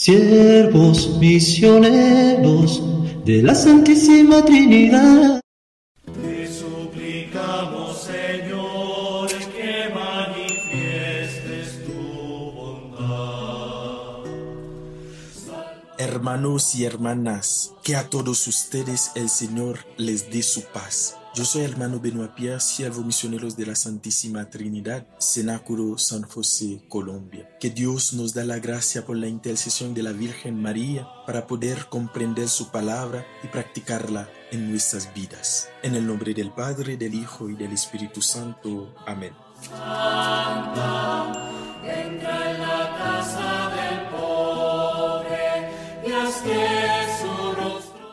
siervos misioneros de la Santísima Trinidad. Te suplicamos, Señor, que manifiestes tu bondad. Hermanos y hermanas, que a todos ustedes el Señor les dé su paz. Yo soy hermano Benoit Pierre, siervo misioneros de la Santísima Trinidad, Cenáculo San José, Colombia. Que Dios nos da la gracia por la intercesión de la Virgen María para poder comprender su palabra y practicarla en nuestras vidas. En el nombre del Padre, del Hijo y del Espíritu Santo. Amén.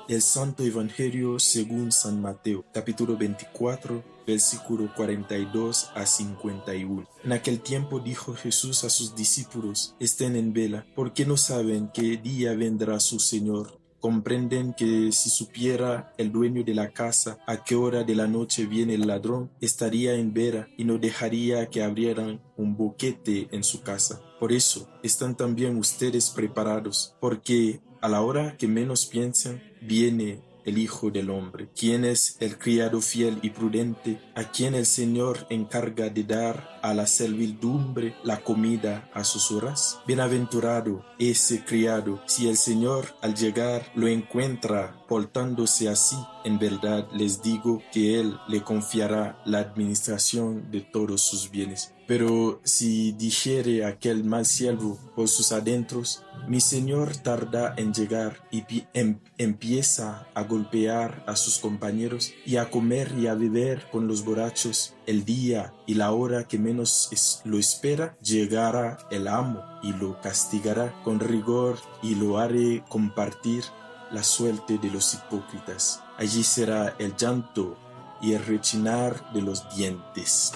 El Santo Evangelio según San Mateo, capítulo 24, versículo 42 a 51. En aquel tiempo dijo Jesús a sus discípulos, estén en vela, porque no saben qué día vendrá su Señor. Comprenden que si supiera el dueño de la casa a qué hora de la noche viene el ladrón, estaría en vela y no dejaría que abrieran un boquete en su casa. Por eso están también ustedes preparados, porque a la hora que menos piensan, viene el Hijo del Hombre. ¿Quién es el criado fiel y prudente a quien el Señor encarga de dar a la servidumbre la comida a sus horas? Bienaventurado ese criado si el Señor al llegar lo encuentra portándose así. En verdad les digo que Él le confiará la administración de todos sus bienes. Pero si dijere aquel mal siervo por sus adentros, mi señor tarda en llegar y em- empieza a golpear a sus compañeros y a comer y a beber con los borrachos, el día y la hora que menos lo espera, llegará el amo y lo castigará con rigor y lo haré compartir la suerte de los hipócritas. Allí será el llanto y el rechinar de los dientes.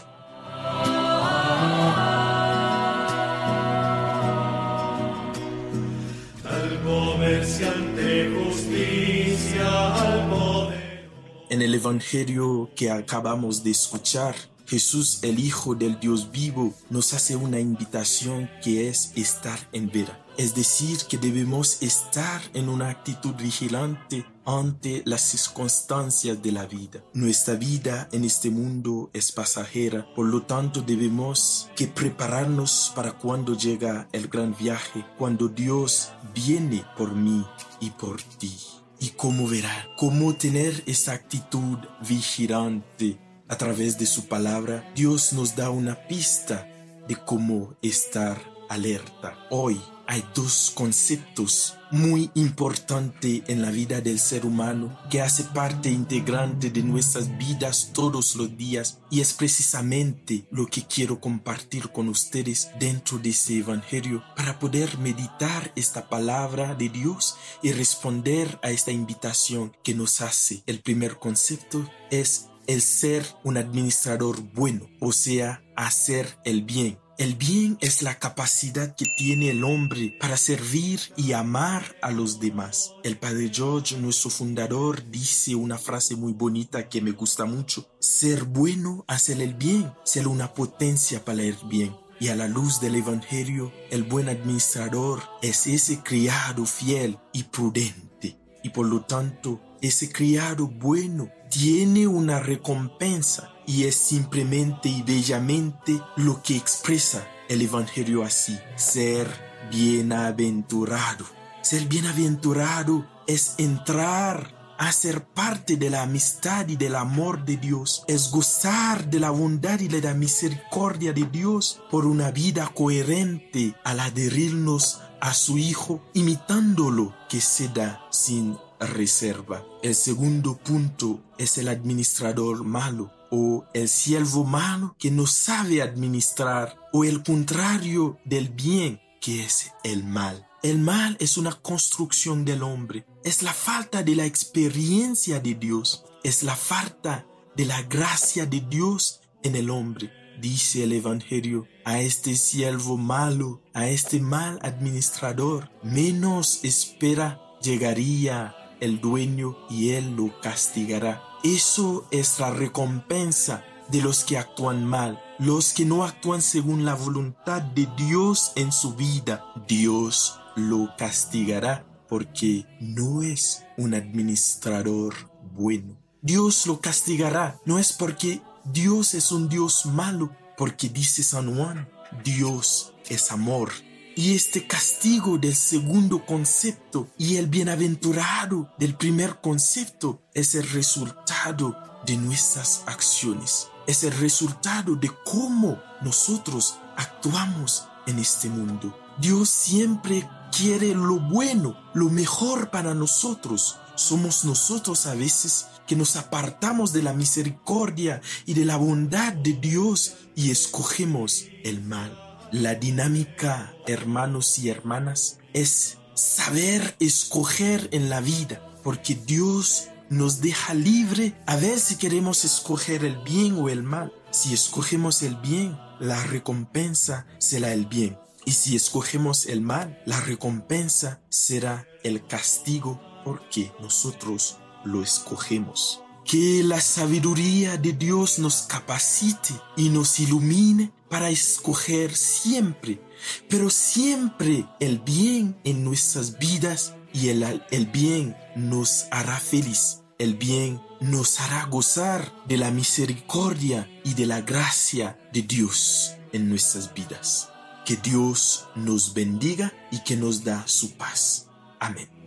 En el Evangelio que acabamos de escuchar, Jesús, el Hijo del Dios vivo, nos hace una invitación que es estar en vera. Es decir, que debemos estar en una actitud vigilante ante las circunstancias de la vida. Nuestra vida en este mundo es pasajera, por lo tanto debemos que prepararnos para cuando llega el gran viaje, cuando Dios viene por mí y por ti. Y cómo verá, cómo tener esa actitud vigilante a través de su palabra, Dios nos da una pista de cómo estar alerta. Hoy hay dos conceptos muy importantes en la vida del ser humano que hace parte integrante de nuestras vidas todos los días y es precisamente lo que quiero compartir con ustedes dentro de este evangelio para poder meditar esta palabra de Dios y responder a esta invitación que nos hace. El primer concepto es el ser un administrador bueno, o sea, hacer el bien. El bien es la capacidad que tiene el hombre para servir y amar a los demás. El padre George, nuestro fundador, dice una frase muy bonita que me gusta mucho. Ser bueno, hacer el bien, ser una potencia para el bien. Y a la luz del Evangelio, el buen administrador es ese criado fiel y prudente. Y por lo tanto, ese criado bueno tiene una recompensa y es simplemente y bellamente lo que expresa el Evangelio así, ser bienaventurado. Ser bienaventurado es entrar a ser parte de la amistad y del amor de Dios, es gozar de la bondad y de la misericordia de Dios por una vida coherente al adherirnos a su Hijo, imitándolo que se da sin reserva. El segundo punto es el administrador malo o el siervo malo que no sabe administrar o el contrario del bien que es el mal. El mal es una construcción del hombre, es la falta de la experiencia de Dios, es la falta de la gracia de Dios en el hombre. Dice el Evangelio, a este siervo malo, a este mal administrador, menos espera llegaría el dueño y él lo castigará. Eso es la recompensa de los que actúan mal, los que no actúan según la voluntad de Dios en su vida. Dios lo castigará porque no es un administrador bueno. Dios lo castigará, no es porque Dios es un Dios malo, porque dice San Juan, Dios es amor. Y este castigo del segundo concepto y el bienaventurado del primer concepto es el resultado de nuestras acciones. Es el resultado de cómo nosotros actuamos en este mundo. Dios siempre quiere lo bueno, lo mejor para nosotros. Somos nosotros a veces que nos apartamos de la misericordia y de la bondad de Dios y escogemos el mal. La dinámica, hermanos y hermanas, es saber escoger en la vida, porque Dios nos deja libre a ver si queremos escoger el bien o el mal. Si escogemos el bien, la recompensa será el bien. Y si escogemos el mal, la recompensa será el castigo porque nosotros lo escogemos. Que la sabiduría de Dios nos capacite y nos ilumine para escoger siempre, pero siempre el bien en nuestras vidas y el, el bien nos hará feliz. El bien nos hará gozar de la misericordia y de la gracia de Dios en nuestras vidas. Que Dios nos bendiga y que nos da su paz. Amén.